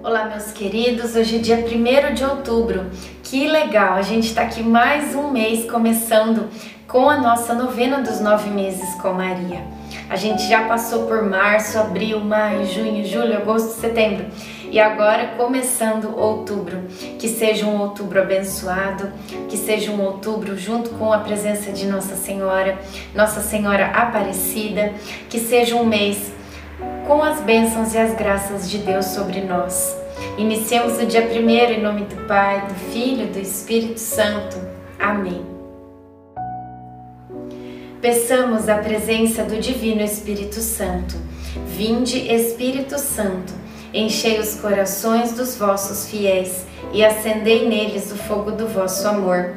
Olá, meus queridos. Hoje é dia 1 de outubro. Que legal! A gente está aqui mais um mês começando com a nossa novena dos nove meses com Maria. A gente já passou por março, abril, maio, junho, julho, agosto, setembro e agora começando outubro. Que seja um outubro abençoado, que seja um outubro junto com a presença de Nossa Senhora, Nossa Senhora Aparecida, que seja um mês com as bênçãos e as graças de Deus sobre nós. Iniciemos o dia primeiro em nome do Pai, do Filho e do Espírito Santo. Amém. Peçamos a presença do Divino Espírito Santo. Vinde, Espírito Santo, enchei os corações dos vossos fiéis e acendei neles o fogo do vosso amor.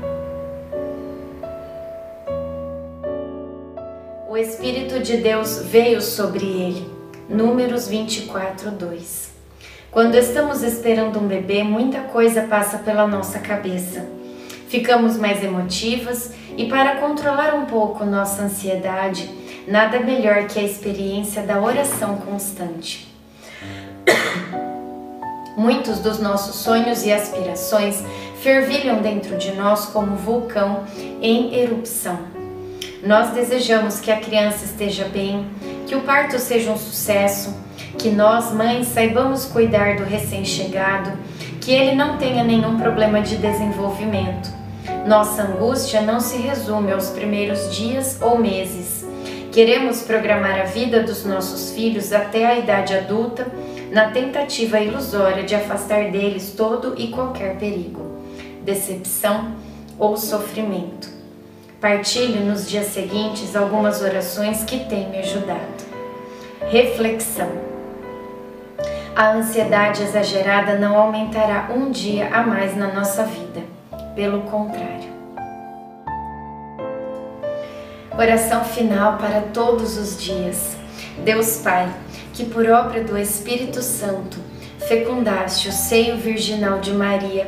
Espírito de Deus veio sobre ele. Números 24, 2. Quando estamos esperando um bebê, muita coisa passa pela nossa cabeça. Ficamos mais emotivas e, para controlar um pouco nossa ansiedade, nada melhor que a experiência da oração constante. Muitos dos nossos sonhos e aspirações fervilham dentro de nós como vulcão em erupção. Nós desejamos que a criança esteja bem, que o parto seja um sucesso, que nós, mães, saibamos cuidar do recém-chegado, que ele não tenha nenhum problema de desenvolvimento. Nossa angústia não se resume aos primeiros dias ou meses. Queremos programar a vida dos nossos filhos até a idade adulta, na tentativa ilusória de afastar deles todo e qualquer perigo, decepção ou sofrimento. Partilho nos dias seguintes algumas orações que têm me ajudado. Reflexão a ansiedade exagerada não aumentará um dia a mais na nossa vida. Pelo contrário. Oração final para todos os dias. Deus Pai, que por obra do Espírito Santo fecundaste o seio virginal de Maria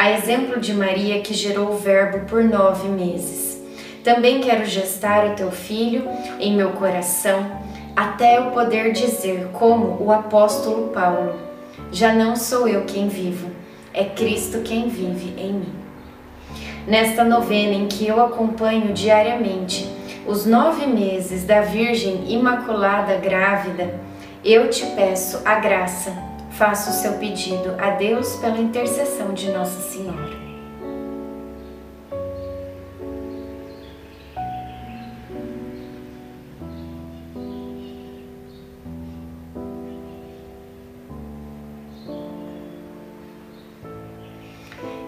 a exemplo de Maria que gerou o Verbo por nove meses. Também quero gestar o teu filho em meu coração até eu poder dizer, como o apóstolo Paulo: Já não sou eu quem vivo, é Cristo quem vive em mim. Nesta novena em que eu acompanho diariamente os nove meses da Virgem Imaculada Grávida, eu te peço a graça, faço o seu pedido a Deus pela intercessão de Nossa Senhora.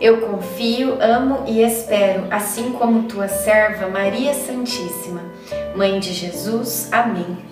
Eu confio, amo e espero, assim como tua serva Maria Santíssima, Mãe de Jesus. Amém.